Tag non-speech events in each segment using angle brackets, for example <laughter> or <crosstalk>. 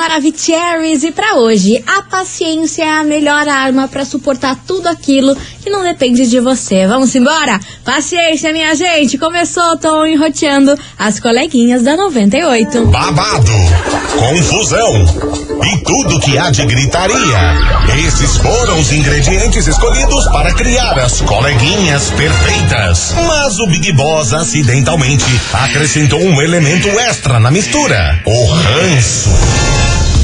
Maravicheries e para hoje, a paciência é a melhor arma para suportar tudo aquilo que não depende de você. Vamos embora? Paciência, minha gente. Começou, tô enroteando as coleguinhas da 98. Babado, confusão e tudo que há de gritaria. Esses foram os ingredientes escolhidos para criar as coleguinhas perfeitas. Mas o Big Boss acidentalmente acrescentou um elemento extra na mistura: o ranço.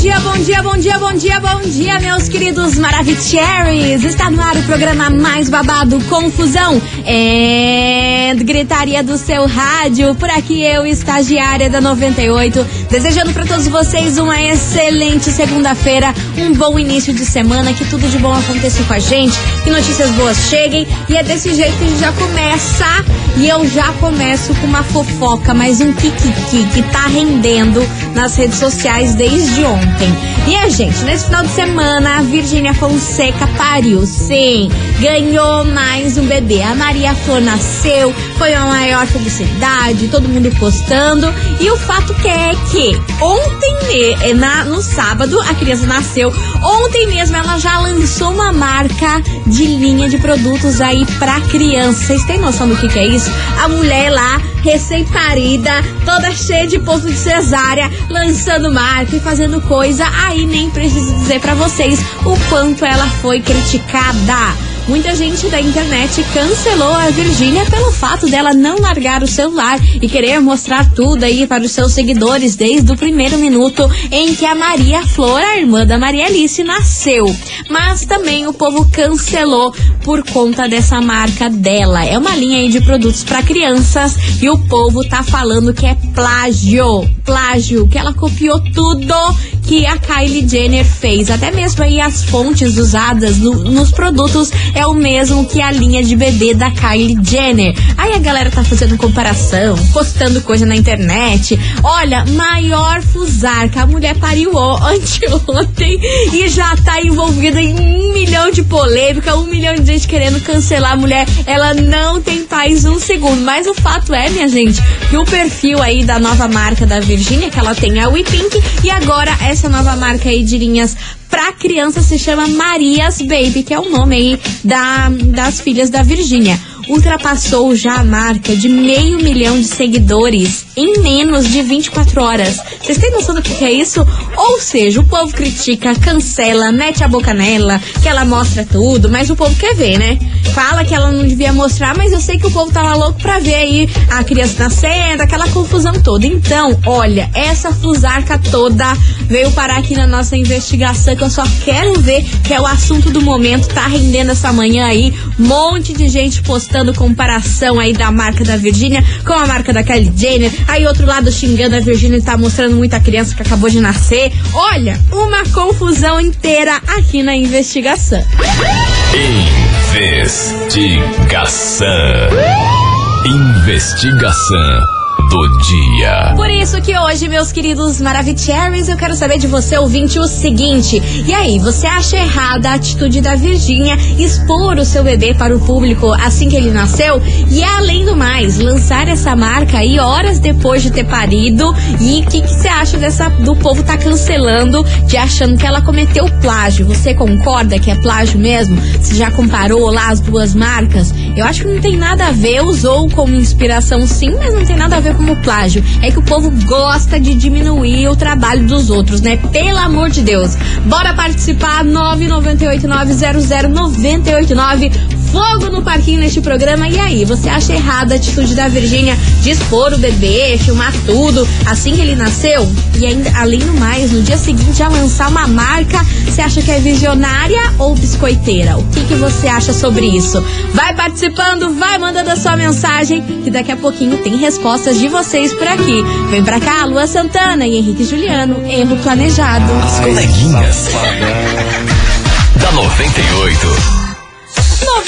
Dia, bom dia, bom dia, bom dia, bom dia, meus queridos Maravicheries. Está no ar o programa mais babado, Confusão e Gritaria do seu rádio. Por aqui eu, estagiária da 98, desejando para todos vocês uma excelente segunda-feira, um bom início de semana, que tudo de bom aconteça com a gente, que notícias boas cheguem. E é desse jeito que a gente já começa. E eu já começo com uma fofoca, mais um kikiki que tá rendendo nas redes sociais desde ontem. E a gente, nesse final de semana, a Virgínia Fonseca pariu, sim, ganhou mais um bebê. A Maria Flor nasceu, foi a maior felicidade, todo mundo postando. E o fato que é que ontem, na, no sábado, a criança nasceu. Ontem mesmo ela já lançou uma marca de linha de produtos aí pra criança. Vocês têm noção do que, que é isso? A mulher lá, recém-parida, toda cheia de ponto de cesárea, lançando marca e fazendo coisa. Aí nem preciso dizer para vocês o quanto ela foi criticada. Muita gente da internet cancelou a Virgínia pelo fato dela não largar o celular e querer mostrar tudo aí para os seus seguidores desde o primeiro minuto em que a Maria Flor, a irmã da Maria Alice, nasceu. Mas também o povo cancelou por conta dessa marca dela. É uma linha aí de produtos para crianças e o povo tá falando que é plágio. Plágio, que ela copiou tudo que a Kylie Jenner fez. Até mesmo aí as fontes usadas no, nos produtos é o mesmo que a linha de bebê da Kylie Jenner. Aí a galera tá fazendo comparação, postando coisa na internet. Olha, maior fusarca. A mulher pariu <laughs> anteontem e já tá envolvida em um milhão de polêmica, um milhão de gente querendo cancelar a mulher. Ela não tem paz um segundo. Mas o fato é, minha gente, que o perfil aí da nova marca da Virgínia, que ela tem a We Pink, e agora essa nova marca aí de linhas pra criança se chama Marias Baby, que é o nome aí da, das filhas da Virgínia. Ultrapassou já a marca de meio milhão de seguidores em menos de 24 horas. Vocês têm noção do que é isso? Ou seja, o povo critica, cancela, mete a boca nela, que ela mostra tudo, mas o povo quer ver, né? Fala que ela não devia mostrar, mas eu sei que o povo tava louco pra ver aí a criança nascendo, aquela confusão toda. Então, olha, essa fusarca toda veio parar aqui na nossa investigação que eu só quero ver, que é o assunto do momento, tá rendendo essa manhã aí, monte de gente postando comparação aí da marca da Virgínia com a marca da Kylie Jenner, aí outro lado xingando a Virgínia tá mostrando muita criança que acabou de nascer. Olha, uma confusão inteira aqui na investigação. Investigação. Investigação do dia. Por isso que hoje, meus queridos Maravicheries, eu quero saber de você, ouvinte, o seguinte. E aí, você acha errada a atitude da Virgínia expor o seu bebê para o público assim que ele nasceu? E além do mais, lançar essa marca aí horas depois de ter parido. E o que, que você acha dessa do povo tá cancelando, de achando que ela cometeu plágio? Você concorda que é plágio mesmo? Você já comparou lá as duas marcas? Eu acho que não tem nada a ver, usou como inspiração sim, mas não tem nada a ver como plágio. É que o povo gosta de diminuir o trabalho dos outros, né? Pelo amor de Deus. Bora participar, 998900989 fogo no parquinho neste programa. E aí, você acha errada a atitude da Virgínia de expor o bebê, filmar tudo assim que ele nasceu? E ainda, além do mais, no dia seguinte já lançar uma marca, você acha que é visionária ou biscoiteira? O que, que você acha sobre isso? Vai participando, vai mandando a sua mensagem, que daqui a pouquinho tem respostas de vocês por aqui. Vem pra cá, Lua Santana e Henrique Juliano, erro planejado. As coleguinhas <laughs> da 98.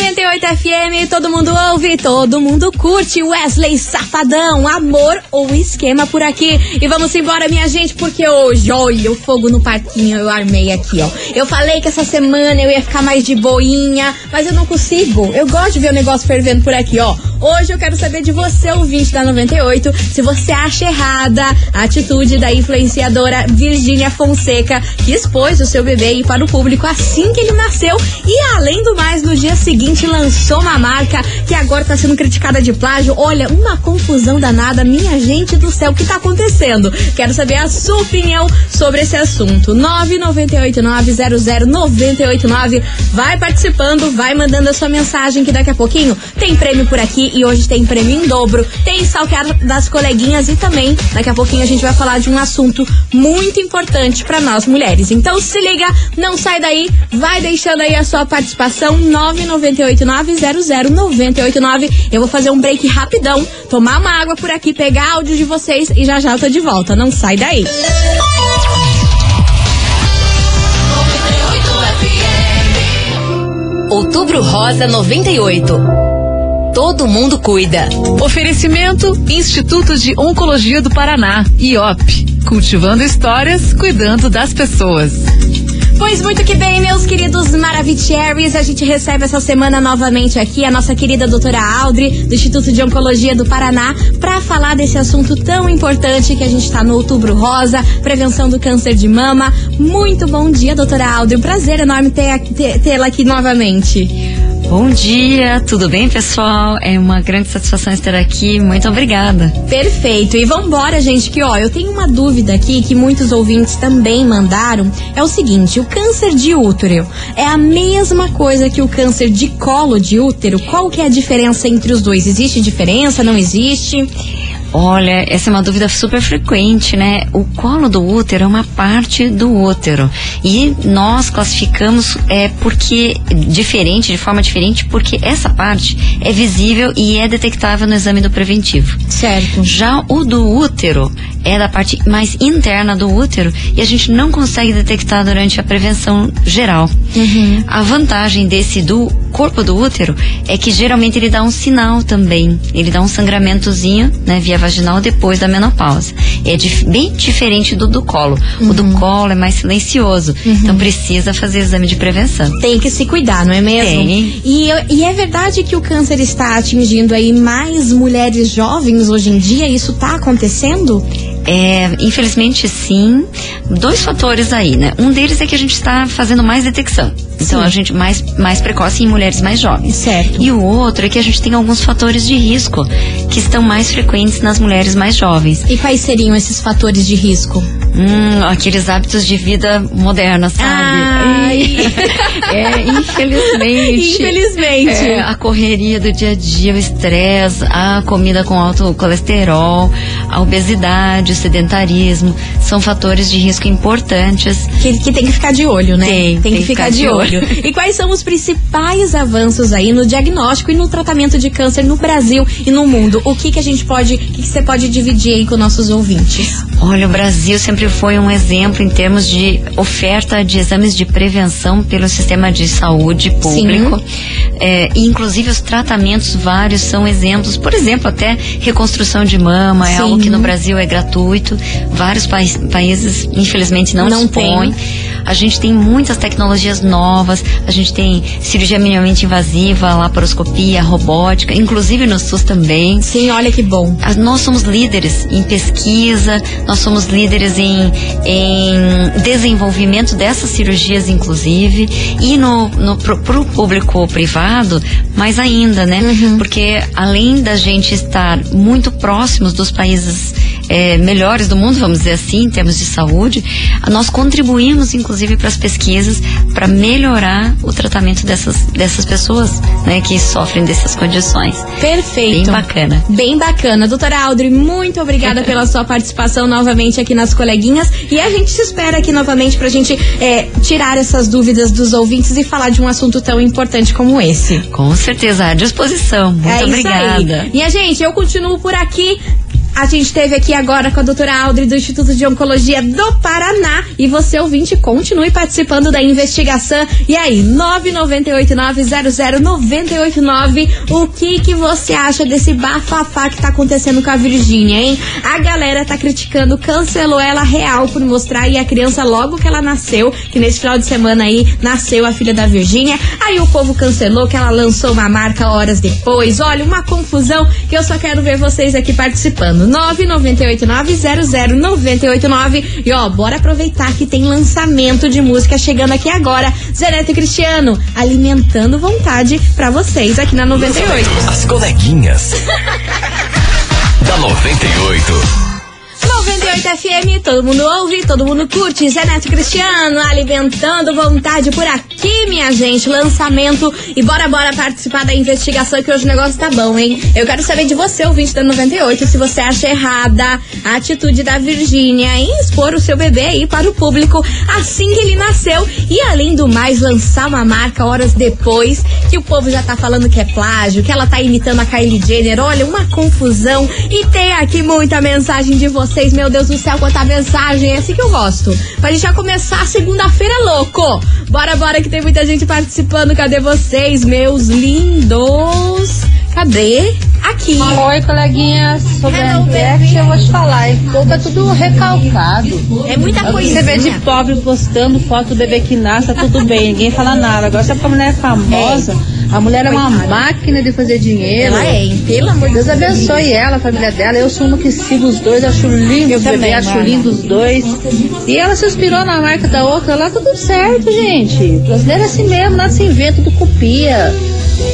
98 FM, todo mundo ouve, todo mundo curte. Wesley Safadão, amor ou esquema por aqui. E vamos embora, minha gente, porque hoje, olha, o fogo no parquinho eu armei aqui, ó. Eu falei que essa semana eu ia ficar mais de boinha, mas eu não consigo. Eu gosto de ver o negócio fervendo por aqui, ó. Hoje eu quero saber de você, ouvinte da 98, se você acha errada a atitude da influenciadora Virgínia Fonseca, que expôs o seu bebê para o público assim que ele nasceu. E além do mais, no dia seguinte lançou uma marca que agora está sendo criticada de plágio. Olha, uma confusão danada, minha gente do céu, o que está acontecendo? Quero saber a sua opinião sobre esse assunto. 998900989. Vai participando, vai mandando a sua mensagem que daqui a pouquinho tem prêmio por aqui e hoje tem prêmio em dobro, tem stalkear das coleguinhas e também daqui a pouquinho a gente vai falar de um assunto muito importante para nós mulheres. Então se liga, não sai daí, vai deixando aí a sua participação 998900989. Eu vou fazer um break rapidão, tomar uma água por aqui, pegar áudio de vocês e já já eu tô de volta. Não sai daí. Outubro Rosa 98 todo mundo cuida. Oferecimento Instituto de Oncologia do Paraná, IOP. Cultivando histórias, cuidando das pessoas. Pois muito que bem, meus queridos Maravicheries, a gente recebe essa semana novamente aqui a nossa querida doutora Audrey, do Instituto de Oncologia do Paraná, para falar desse assunto tão importante que a gente está no Outubro Rosa, prevenção do câncer de mama. Muito bom dia, doutora Audrey, um prazer enorme tê-la aqui novamente. Bom dia, tudo bem, pessoal? É uma grande satisfação estar aqui. Muito obrigada. Perfeito. E vambora, gente, que ó, eu tenho uma dúvida aqui que muitos ouvintes também mandaram. É o seguinte, o câncer de útero é a mesma coisa que o câncer de colo de útero? Qual que é a diferença entre os dois? Existe diferença? Não existe? Olha, essa é uma dúvida super frequente, né? O colo do útero é uma parte do útero e nós classificamos é porque diferente, de forma diferente, porque essa parte é visível e é detectável no exame do preventivo. Certo. Já o do útero é da parte mais interna do útero e a gente não consegue detectar durante a prevenção geral. Uhum. A vantagem desse do corpo do útero é que geralmente ele dá um sinal também. Ele dá um sangramentozinho, né, via vaginal depois da menopausa. É dif bem diferente do do colo. Uhum. O do uhum. colo é mais silencioso. Uhum. Então precisa fazer exame de prevenção. Tem que se cuidar, não é mesmo? Tem. E, e é verdade que o câncer está atingindo aí mais mulheres jovens hoje em dia? Isso está acontecendo? É, infelizmente, sim. Dois fatores aí, né? Um deles é que a gente está fazendo mais detecção. Então, sim. a gente mais, mais precoce em mulheres mais jovens. Certo. E o outro é que a gente tem alguns fatores de risco que estão mais frequentes nas mulheres mais jovens. E quais seriam esses fatores de risco? Hum, aqueles hábitos de vida moderna, sabe? Ai. <laughs> é, infelizmente. Infelizmente. É, a correria do dia a dia, o estresse, a comida com alto colesterol, a obesidade, o sedentarismo, são fatores de risco importantes. Que, que tem que ficar de olho, né? Tem, tem, tem que, ficar, ficar de, olho. olho. e quais são os principais avanços aí no diagnóstico e no tratamento de câncer no Brasil e no mundo? O que que a gente pode, o que, que você pode dividir aí com nossos ouvintes? Olha, o Brasil sempre foi um exemplo em termos de oferta de exames de prevenção pelo sistema de saúde público. É, inclusive os tratamentos vários são exemplos. Por exemplo, até reconstrução de mama Sim. é algo que no Brasil é gratuito. Vários pa países, infelizmente, não, não dispõem. A gente tem muitas tecnologias novas, a gente tem cirurgia minimamente invasiva, laparoscopia, robótica, inclusive no SUS também. Sim, olha que bom. Nós somos líderes em pesquisa, nós somos líderes em, em desenvolvimento dessas cirurgias, inclusive, e no, no pro, pro público privado, mais ainda, né? Uhum. Porque além da gente estar muito próximos dos países é, melhores do mundo, vamos dizer assim, em termos de saúde, nós contribuímos, inclusive, para as pesquisas para melhorar o tratamento dessas, dessas pessoas né, que sofrem dessas condições. Perfeito. Bem bacana. Bem bacana. Doutora Audrey, muito obrigada <laughs> pela sua participação novamente aqui nas coleguinhas. E a gente se espera aqui novamente para a gente é, tirar essas dúvidas dos ouvintes e falar de um assunto tão importante como esse. Com certeza, à disposição. Muito é obrigada. E a gente, eu continuo por aqui A gente teve aqui agora com a doutora Audrey do Instituto de Oncologia do Paraná. E você, ouvinte, continue participando da investigação. E aí, 998900989, o que que você acha desse bafafá que tá acontecendo com a Virgínia, hein? A galera tá criticando, cancelou ela real por mostrar aí a criança logo que ela nasceu, que nesse final de semana aí nasceu a filha da Virgínia. Aí o povo cancelou que ela lançou uma marca horas depois. Olha, uma confusão que eu só quero ver vocês aqui participando. 998900989. E ó, bora aproveitar que tem lançamento de música chegando aqui agora. Zeneto e Cristiano, alimentando vontade pra vocês aqui na 98. As coleguinhas. <laughs> da 98. 98 FM, todo mundo ouve, todo mundo curte. Zé Neto Cristiano alimentando vontade por aqui, minha gente. Lançamento e bora, bora participar da investigação que hoje o negócio tá bom, hein? Eu quero saber de você, ouvinte da 98, se você acha errada a atitude da Virgínia em expor o seu bebê aí para o público assim que ele nasceu. E além do mais, lançar uma marca horas depois, que o povo já tá falando que é plágio, que ela tá imitando a Kylie Jenner. Olha, uma confusão. E tem aqui muita mensagem de vocês, meu Deus do céu, quanta mensagem. É assim que eu gosto. Pra gente já começar a segunda-feira louco. Bora, bora, que tem muita gente participando. Cadê vocês, meus lindos? Cadê? Aqui. Oi, coleguinha. Sobre a enquete, eu vou te falar. Povo é tudo recalcado. É muita coisa. Você vê de pobre postando foto do bebê que nasce, tá tudo bem, ninguém fala nada. Agora, se a mulher é famosa, a mulher é uma máquina de fazer dinheiro. Ela é? Pelo amor de Deus Deus. abençoe ela, a família dela. Eu sou uma que sigo os dois, acho lindo Eu os bebês, também, acho lindo os dois. E ela se inspirou na marca da outra, lá tudo certo, gente. Brasileiro é assim mesmo, nada se inventa, tudo copia.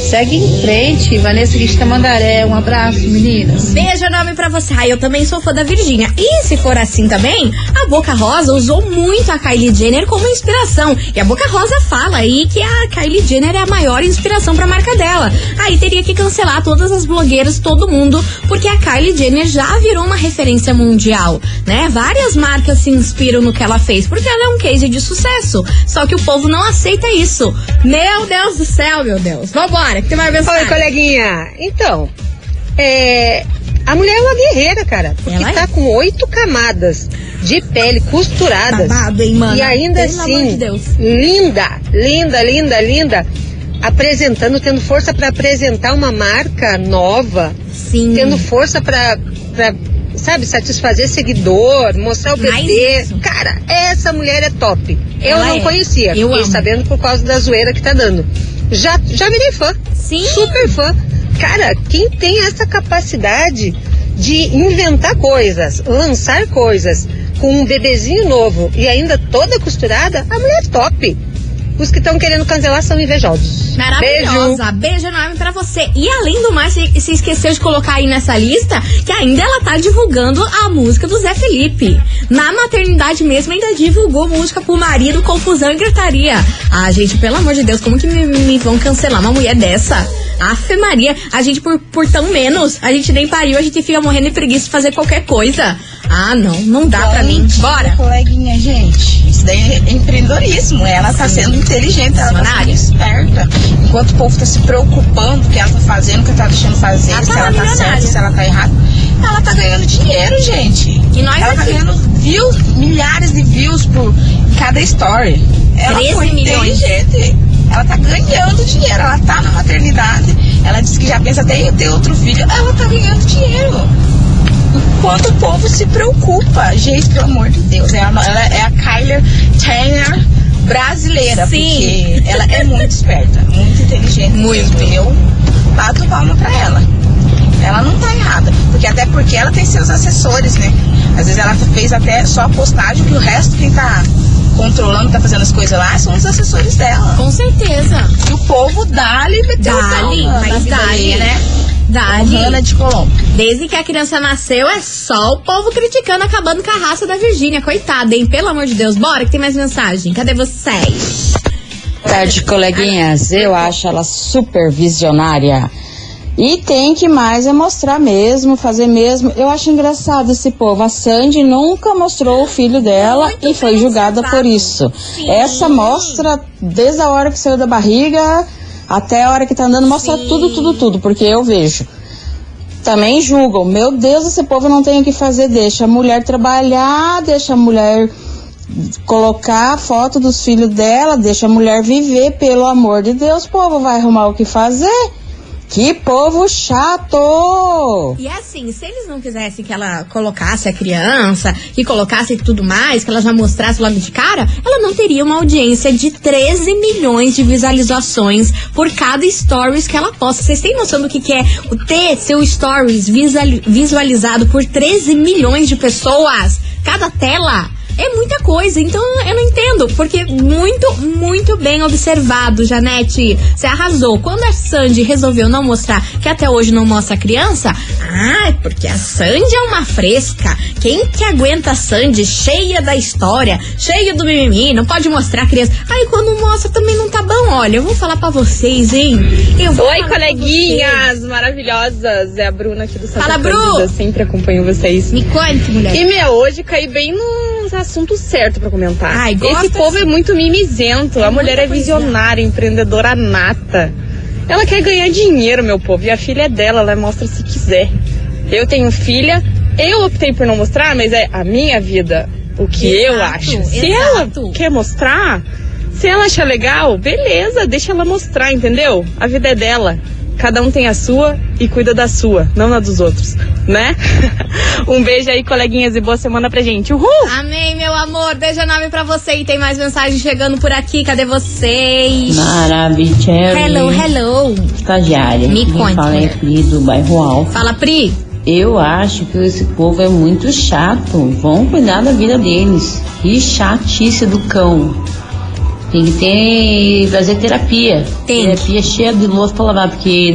Segue em frente, Vanessa Guista Mandaré. Um abraço, meninas. Beijo enorme pra você. Ah, eu também sou fã da Virgínia. E se for assim também, a Boca Rosa usou muito a Kylie Jenner como inspiração. E a Boca Rosa fala aí que a Kylie Jenner é a maior inspiração pra marca dela. Aí teria que cancelar todas as blogueiras, todo mundo, porque a Kylie Jenner já virou uma referência mundial, né? Várias marcas se inspiram no que ela fez, porque ela é um case de sucesso. Só que o povo não aceita isso. Meu Deus do céu, meu Deus. Vambora, que tem mais mensagem. Oi, coleguinha. Então, é, a mulher é uma guerreira, cara. Porque Ela é? tá com oito camadas de pele costuradas. Babado, hein, mana? E ainda Pelo assim, de linda, linda, linda, linda. Apresentando, tendo força pra apresentar uma marca nova. Sim. Tendo força pra, sabe, satisfazer seguidor, mostrar o bebê. Cara, essa mulher é top. Eu Ela não é. conhecia. Eu Fiquei amo. sabendo por causa da zoeira que tá dando. Já, já virei fã. Sim. Super fã. Cara, quem tem essa capacidade de inventar coisas, lançar coisas com um bebezinho novo e ainda toda costurada, a mulher é top. Os que estão querendo cancelar são invejosos. Beijo. Maravilhosa. Beijo. enorme pra você. E além do mais, você se esqueceu de colocar aí nessa lista que ainda ela tá divulgando a música do Zé Felipe. Na maternidade mesmo, ainda divulgou música pro marido, confusão e gritaria. Ah, gente, pelo amor de Deus, como que me, me vão cancelar uma mulher dessa? Afe Maria, a gente por, por tão menos, a gente nem pariu, a gente fica morrendo de preguiça de fazer qualquer coisa. Ah, não, não dá pra mim. Bora. Coleguinha, gente, isso daí é empreendedorismo. Ela tá sendo inteligente, ela tá sendo esperta. Enquanto o povo tá se preocupando o que ela tá fazendo, o que ela tá deixando fazer, Ela se tá ela tá certa, se ela tá errada. Ela tá ganhando dinheiro, gente. E nós ela tá aqui. ganhando views, milhares de views por cada story. Ela 13 foi milhões. inteligente. Ela tá ganhando dinheiro, ela tá na maternidade. Ela disse que já pensa até em ter outro filho. Ela tá ganhando dinheiro. Enquanto o povo se preocupa. Gente, pelo amor de Deus. É a, ela é a Kyler Jenner brasileira. Sim. Porque ela é muito esperta, muito inteligente. Muito. Eu bato palma pra ela. Ela não tá errada. Porque até porque ela tem seus assessores, né? Às vezes ela fez até só a postagem que o resto quem tá controlando, tá fazendo as coisas lá, são os assessores dela. Com certeza. E o povo dá-lhe meteu Dá-lhe, sal na- mas na vida dá-lhe. né? Dali. Hanna de Colombo. Desde que a criança nasceu, é só o povo criticando, acabando com a raça da Virgínia. Coitada, hein? Pelo amor de Deus. Bora que tem mais mensagem. Cadê vocês? Boa tarde, coleguinhas. Eu acho ela super visionária. E tem que mais é mostrar mesmo, fazer mesmo. Eu acho engraçado esse povo. A Sandy nunca mostrou o filho dela Muito e foi julgada por isso. Sim. Essa mostra desde a hora que saiu da barriga até a hora que tá andando, mostra Sim. tudo, tudo, tudo, porque eu vejo. também julgam. Meu Deus, esse povo não tem o que fazer. Deixa a mulher trabalhar, deixa a mulher colocar a foto dos filhos dela, deixa a mulher viver, pelo amor de Deus, povo vai arrumar o que fazer. Que povo chato! E assim, se eles não quisessem que ela colocasse a criança, que colocasse tudo mais, que ela já mostrasse logo de cara, ela não teria uma audiência de 13 milhões de visualizações por cada stories que ela posta. Vocês têm noção do que, que é o ter seu stories visual- visualizado por 13 milhões de pessoas? Cada tela? É muita coisa, então eu não entendo, porque muito, muito bem observado, Janete. Você arrasou. Quando a Sandy resolveu não mostrar, que até hoje não mostra a criança, ah, é porque a Sandy é uma fresca. Quem que aguenta a Sandy cheia da história, cheia do mimimi, não pode mostrar a criança. Aí quando mostra também não tá bom. Olha, eu vou falar pra vocês, hein? Eu vou Oi, coleguinhas maravilhosas. É a Bruna aqui do Santa Fala, Bru. Sempre acompanho vocês. Me conte, mulher. E, meu, hoje caí bem nos assuntos certos pra comentar. Ai, gosta Esse povo é muito mimizento. a mulher é visionária, empreendedora nata. Ela quer ganhar dinheiro, meu povo. E a filha é dela, ela mostra se quiser. Eu tenho filha, eu optei por não mostrar, mas é a minha vida. O que eu Exato, acho. Se exato. ela quer mostrar, se ela achar legal, beleza, deixa ela mostrar, entendeu? A vida é dela. Cada um tem a sua e cuida da sua, não na dos outros, né? <laughs> um beijo aí, coleguinhas, e boa semana pra gente. Uhul! Amém, meu amor. Beijo enorme pra você. E tem mais mensagem chegando por aqui. Cadê vocês? Maravilhoso. Hello, hello. Estagiária. Me conte, fala é. Pri do bairro Alfa. Fala, Pri. Eu acho que esse povo é muito chato. Vão cuidar da vida deles. Que chatice do cão. Tem que ter. fazer terapia. Tem. Terapia cheia de louça pra lavar, porque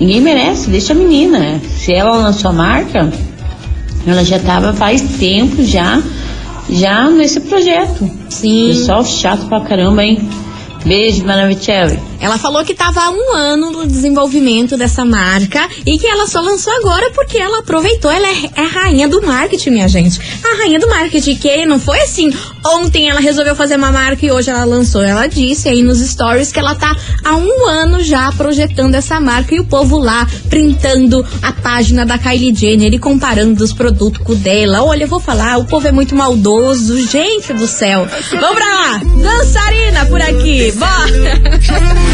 ninguém merece, deixa a menina. Se ela lançou a marca, ela já tava faz tempo já, já nesse projeto. Sim. Pessoal chato pra caramba, hein? Beijo, Maravicelli. Ela falou que estava há um ano no desenvolvimento dessa marca e que ela só lançou agora porque ela aproveitou. Ela é, é a rainha do marketing, minha gente. A rainha do marketing, que não foi assim. Ontem ela resolveu fazer uma marca e hoje ela lançou. Ela disse aí nos stories que ela tá há um ano já projetando essa marca e o povo lá printando a página da Kylie Jenner e comparando os produtos com dela. Olha, eu vou falar, o povo é muito maldoso. Gente do céu. Vamos pra lá. Dançarina por aqui. Bora. <laughs>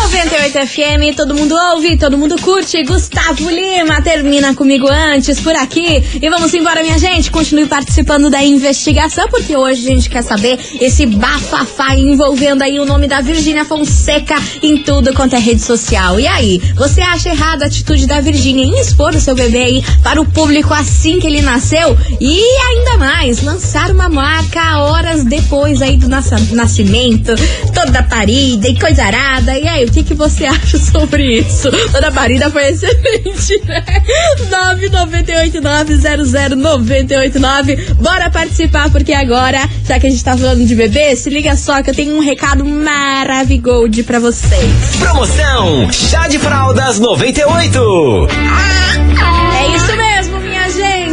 98 FM, todo mundo ouve, todo mundo curte. Gustavo Lima termina comigo antes por aqui. E vamos embora, minha gente. Continue participando da investigação, porque hoje a gente quer saber esse bafafá envolvendo aí o nome da Virgínia Fonseca em tudo quanto é rede social. E aí, você acha errada a atitude da Virgínia em expor o seu bebê aí para o público assim que ele nasceu? E ainda mais, lançar uma marca horas depois aí do nascimento, toda parida e coisa arada. E aí, o que, que você acha sobre isso? Toda parida foi excelente, né? 998900989. Bora participar, porque agora, já que a gente tá falando de bebê, se liga só que eu tenho um recado maravigold pra vocês. Promoção Chá de Fraldas 98. É isso mesmo, minha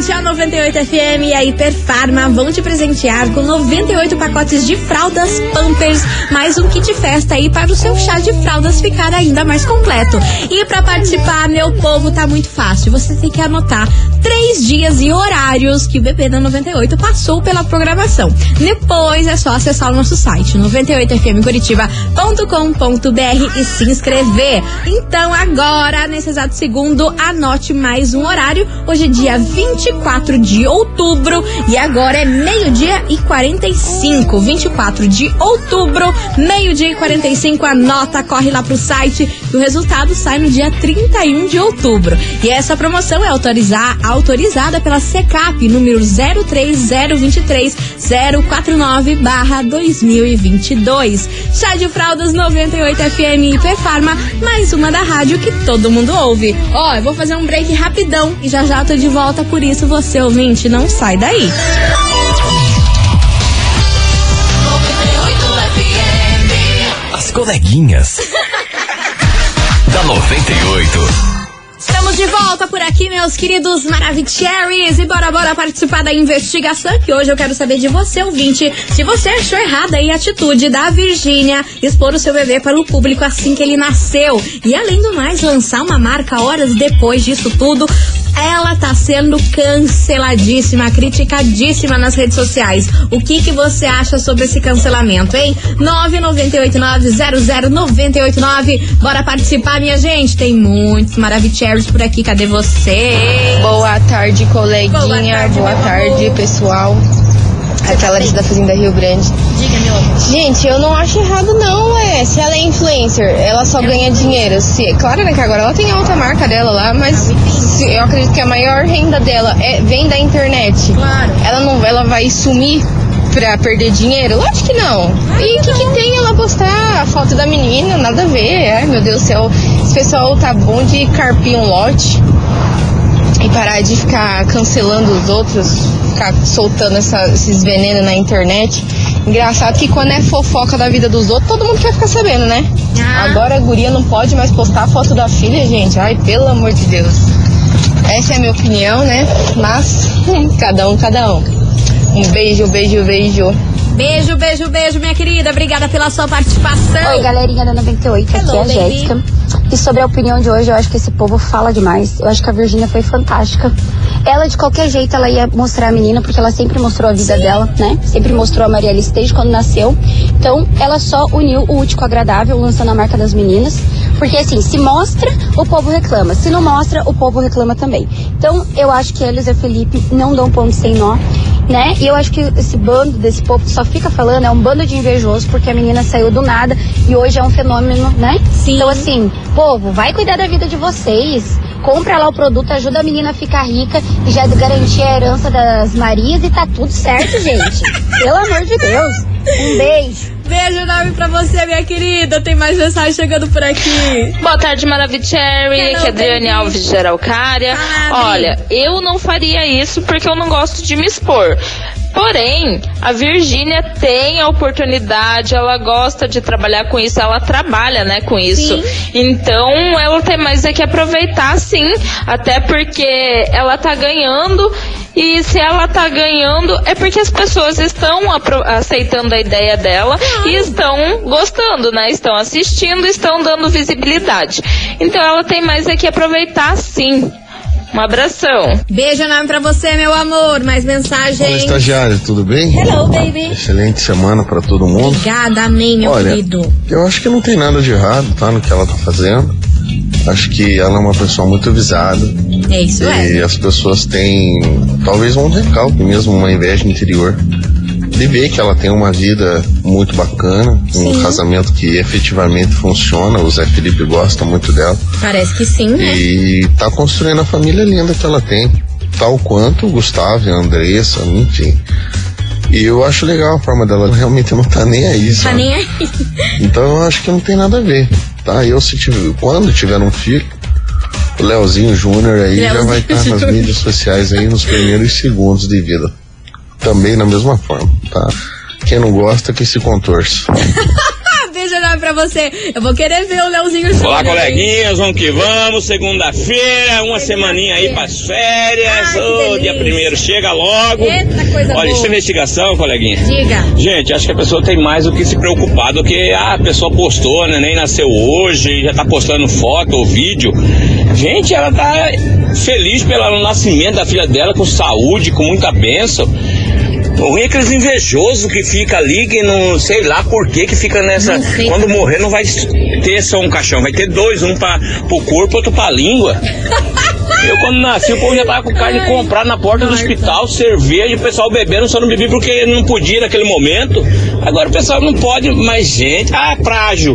A 98 FM e a Hiperfarma vão te presentear com 98 pacotes de fraldas Pampers, mais um kit festa aí para o seu chá de fraldas ficar ainda mais completo. E para participar, meu povo, tá muito fácil. Você tem que anotar três dias e horários que o bebê da 98 passou pela programação. Depois é só acessar o nosso site 98fmcuritiba.com.br e se inscrever. Então agora, nesse exato segundo, anote mais um horário. Hoje é dia 24 de outubro e agora é meio-dia e 45. 24 de outubro, meio-dia e 45. Anota, corre lá pro site e o resultado sai no dia 31 de outubro. E essa promoção é autorizar, autorizada pela SECAP, número 03023 049 barra 2022. Chá de fraldas 98 FM Hiperfarma, mais uma da rádio que todo mundo ouve. Ó, eu vou fazer um break rapidão e já já tô de volta, por isso você ouvinte não sai daí. As coleguinhas. <laughs> da 98. Estamos de volta por aqui, meus queridos Maravicheries. E bora, bora participar da investigação. Que hoje eu quero saber de você, ouvinte, se você achou errada aí a atitude da Virgínia expor o seu bebê para o público assim que ele nasceu. E além do mais, lançar uma marca horas depois disso tudo. Ela tá sendo canceladíssima, criticadíssima nas redes sociais. O que que você acha sobre esse cancelamento, hein? 998900989. Bora participar, minha gente. Tem muitos Maravicheries por aqui. Cadê você? Boa tarde, coleguinha. Boa tarde, pessoal. Aquela da Fazenda Rio Grande. Diga, meu amor. Gente, eu não acho errado não, é. Se ela é influencer, ela só ganha dinheiro. Se, claro, né, que agora ela tem a outra marca dela lá, mas se- eu acredito que a maior renda dela é, vem da internet. Claro. Ela não ela vai sumir pra perder dinheiro? Lógico que não. E o que, que tem ela postar a foto da menina? Nada a ver. Ai, meu Deus do céu. Esse pessoal tá bom de carpir um lote e parar de ficar cancelando os outros, ficar soltando essa- esses venenos na internet. Engraçado que quando é fofoca da vida dos outros, todo mundo quer ficar sabendo, né? Agora a guria não pode mais postar a foto da filha, gente. Ai, pelo amor de Deus. Essa é a minha opinião, né? Mas cada um, cada um. Um beijo, beijo, beijo. Beijo, beijo, beijo, minha querida. Obrigada pela sua participação. Oi, galerinha da 98, aqui Hello, é a. Jéssica. E sobre a opinião de hoje, eu acho que esse povo fala demais. Eu acho que a Virgínia foi fantástica. Ela, de qualquer jeito, ela ia mostrar a menina, porque ela sempre mostrou a vida dela, né? Sempre mostrou a Maria Alice desde quando nasceu. Então, ela só uniu o útil com o agradável, lançando a marca das meninas. Porque, assim, se mostra, o povo reclama. Se não mostra, o povo reclama também. Então, eu acho que eles e Felipe não dão ponto sem nó né? E eu acho que esse bando desse povo que só fica falando é um bando de invejoso porque a menina saiu do nada e hoje é um fenômeno, né? Sim. Então assim, povo, vai cuidar da vida de vocês. Compra lá o produto, ajuda a menina a ficar rica e já garantir a herança das Marias e tá tudo certo, gente. <laughs> Pelo amor de Deus. Um beijo. Beijo enorme pra você, minha querida. Tem mais mensagem chegando por aqui. Boa tarde, Maravicherry. Aqui é Adriane. Alves de Araucária. Fala, Olha, eu não faria isso porque eu não gosto de me expor. Porém, a Virgínia tem a oportunidade, ela gosta de trabalhar com isso, ela trabalha, né, com isso. Então, ela tem mais é que aproveitar, sim, até porque ela tá ganhando e se ela tá ganhando é porque as pessoas estão aceitando a ideia dela e estão gostando, né? Estão assistindo, estão dando visibilidade. Então ela tem mais é que aproveitar sim. Um abração. Beijo enorme pra você, meu amor. Mais Fala, mensagem. estagiário, tudo bem? Hello, baby. Excelente semana pra todo mundo. Obrigada, amém, meu Olha, querido. eu acho que não tem nada de errado, tá, no que ela tá fazendo. Acho que ela é uma pessoa muito avisada. É isso, e é. as pessoas têm talvez um recalque mesmo, uma inveja interior. De ver que ela tem uma vida muito bacana, um Sim. casamento que efetivamente funciona, o Zé Felipe gosta muito dela. Parece que sim, né? E tá construindo a família linda que ela tem. Tal quanto o Gustavo e a Andressa, enfim. E eu acho legal a forma dela realmente não tá nem aí, Tá sabe? nem aí. <laughs> Então eu acho que não tem nada a ver, tá? Eu se tiver, quando tiver um filho, o Leozinho Júnior aí já Leozinho vai estar nas Júnior. mídias sociais aí nos primeiros segundos de vida. Também na mesma forma, tá? Quem não gosta que se contorça. <laughs> Beijo enorme pra você. Eu vou querer ver o Leozinho Júnior. Olá, coleguinhas, vamos que vamos. Segunda-feira, uma semaninha aí pras férias. Ai, Ô, dia primeiro chega logo. Eita, coisa Olha, boa. essa investigação, coleguinha. Diga. Gente, acho que a pessoa tem mais do que se preocupar do que ah, a pessoa postou, né? Nem nasceu hoje, já tá postando foto ou vídeo. Gente, ela tá feliz pelo nascimento da filha dela, com saúde, com muita bênção. O ruim é aqueles invejosos que fica ali, que não sei lá por que que fica nessa. Quando morrer não vai ter só um caixão, vai ter dois, um pra, pro corpo, outro pra língua. Eu quando nasci, o povo já tava com carne comprada na porta do hospital, cerveja, o pessoal bebendo, só não bebia porque não podia naquele momento. Agora o pessoal não pode, mas gente, ah, prágio.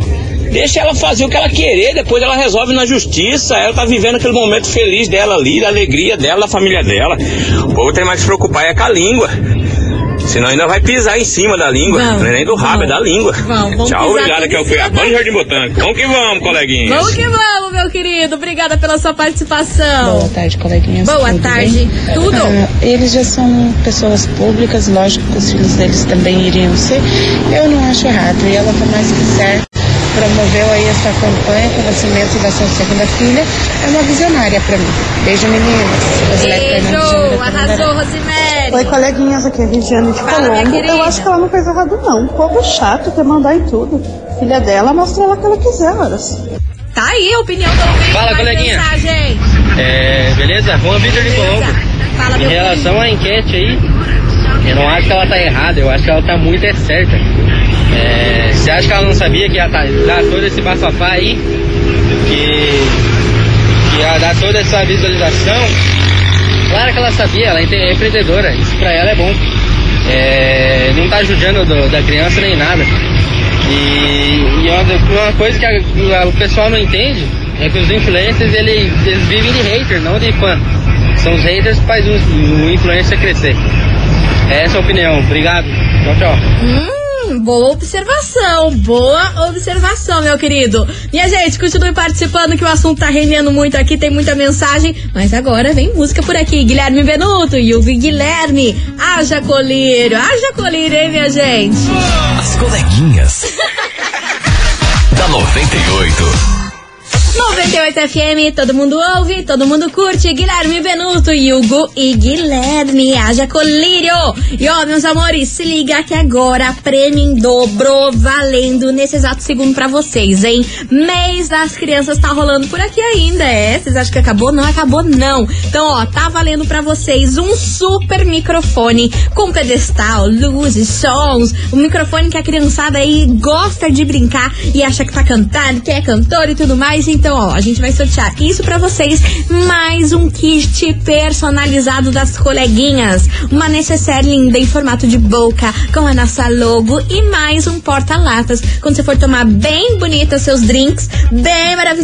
Deixa ela fazer o que ela querer, depois ela resolve na justiça. Ela tá vivendo aquele momento feliz dela ali, da alegria dela, da família dela. O povo tem mais que se preocupar é com a língua. Senão ainda vai pisar em cima da língua. Vamos, não é nem do rabo, é da língua. Vamos, vamos Tchau, tudo que é o em cima Cuiabá e Jardim Botânico. Vamos que vamos, coleguinhas. Vamos que vamos, meu querido. Obrigada pela sua participação. Boa tarde, coleguinhas. Boa Tudo tarde. bem? Tudo? Ah, eles já são pessoas públicas, lógico que os filhos deles também iriam ser. Eu não acho errado, e ela tá mais que certa. Promoveu aí essa campanha com o nascimento da sua segunda filha é uma visionária para mim. Beijo, meninas. Beijo! Arrasou. Rosemary! Oi, coleguinhas, aqui é a Regiane de Fala, Colombo. Eu acho que ela não fez errado, não. O povo é chato, quer mandar em tudo. Filha dela, mostra ela o que ela quiser, horas. Tá aí a opinião do ouvinte. Fala, coleguinha. Mensagem. É, beleza? Juan Vitor de Colombo. Fala, Em relação à enquete aí, eu não acho que ela tá errada, eu acho que ela tá muito é certa. É, você acha que ela não sabia que ia tá- dar todo esse bafafá aí? Que, que ia dar toda essa visualização? Claro que ela sabia, ela é é empreendedora, isso pra ela é bom. É, não tá judiando do- da criança nem nada. E, e uma, uma coisa que a- a- o pessoal não entende é que os influencers eles, eles vivem de hater, não de fã. São os haters que fazem o, o influencer crescer. Essa é a opinião. Obrigado. Tchau, tchau. Hum, boa observação, boa observação, meu querido. Minha gente, continue participando que o assunto tá rendendo muito aqui, tem muita mensagem. Mas agora vem música por aqui. Guilherme Benuto e o Guilherme. Haja colírio, haja colírio, hein, minha gente? As coleguinhas. <laughs> da 98. 98 FM, todo mundo ouve, todo mundo curte. Guilherme Benuto, Hugo e Guilherme, haja colírio. E ó, meus amores, se liga que agora prêmio em dobro valendo nesse exato segundo pra vocês, hein? Mês das crianças tá rolando por aqui ainda, é? Vocês acham que acabou? Não acabou, não. Então, ó, tá valendo pra vocês um super microfone com pedestal, luzes, sons. Um microfone que a criançada aí gosta de brincar e acha que tá cantando, que é cantor e tudo mais. Então, ó, a gente vai sortear isso pra vocês, mais um kit personalizado das coleguinhas, uma necessaire linda em formato de boca com a nossa logo e mais um porta-latas. Quando você for tomar bem bonita seus drinks, bem maravilhoso,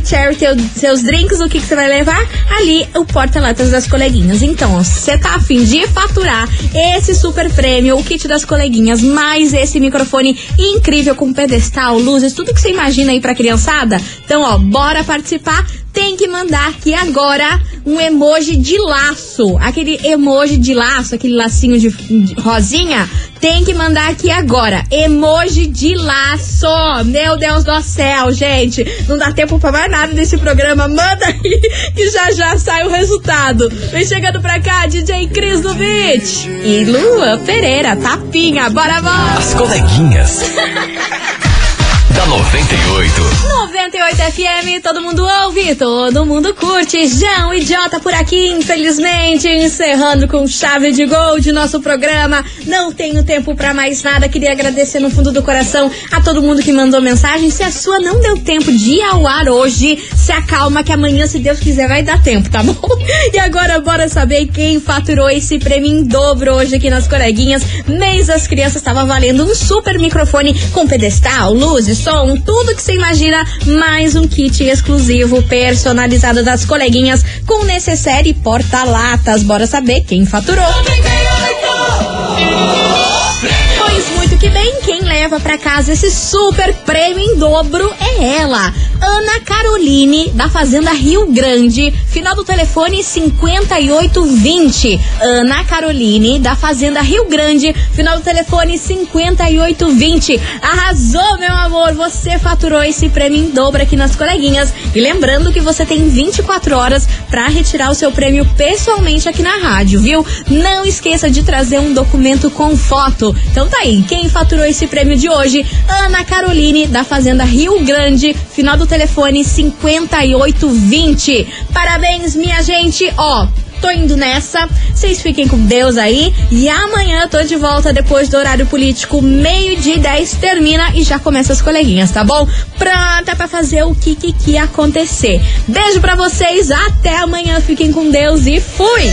seus drinks, o que que você vai levar? Ali o porta-latas das coleguinhas. Então, você tá afim de faturar esse super prêmio, o kit das coleguinhas, mais esse microfone incrível com pedestal, luzes, tudo que você imagina aí pra criançada. Então, ó, bora participar. Tem que mandar aqui agora um emoji de laço. Aquele emoji de laço, aquele lacinho de, de rosinha. Tem que mandar aqui agora. Emoji de laço. Meu Deus do céu, gente. Não dá tempo pra mais nada desse programa. Manda aí <laughs> que já já sai o resultado. Vem chegando pra cá, DJ Cris do Beat. E Lua Pereira, tapinha. Bora, bora. As coleguinhas. <laughs> da 98. 98 FM, todo mundo ouve, todo mundo curte. João Idiota por aqui, infelizmente, encerrando com chave de gol de nosso programa. Não tenho tempo pra mais nada. Queria agradecer no fundo do coração a todo mundo que mandou mensagem. Se a sua não deu tempo de ir ao ar hoje, se acalma que amanhã, se Deus quiser, vai dar tempo, tá <laughs> bom? E agora, bora saber quem faturou esse prêmio em dobro hoje aqui nas coleguinhas. Mês das crianças estava valendo um super microfone com pedestal, luzes, som, tudo que você imagina, mais um kit exclusivo personalizado das coleguinhas com necessaire e porta-latas. Bora saber quem faturou. Pois muito que bem, quem leva pra casa esse super prêmio em dobro é ela, Ana Caroline, da Fazenda Rio Grande. Final do telefone 5820. Ana Caroline, da Fazenda Rio Grande. Final do telefone 5820. Arrasou, meu amor! Você faturou esse prêmio em dobro aqui nas coleguinhas. E lembrando que você tem 24 horas pra retirar o seu prêmio pessoalmente aqui na rádio, viu? Não esqueça de trazer um documento com foto. Então tá aí, quem faturou esse prêmio de hoje? Ana Caroline, da Fazenda Rio Grande. Final do telefone 5820. Parabéns, minha gente! Ó, tô indo nessa. Vocês fiquem com Deus aí. E amanhã tô de volta depois do horário político, meio-dia e 10 termina e já começa as coleguinhas, tá bom? Pronta pra fazer o que que, que acontecer. Beijo pra vocês, até amanhã. Fiquem com Deus e fui!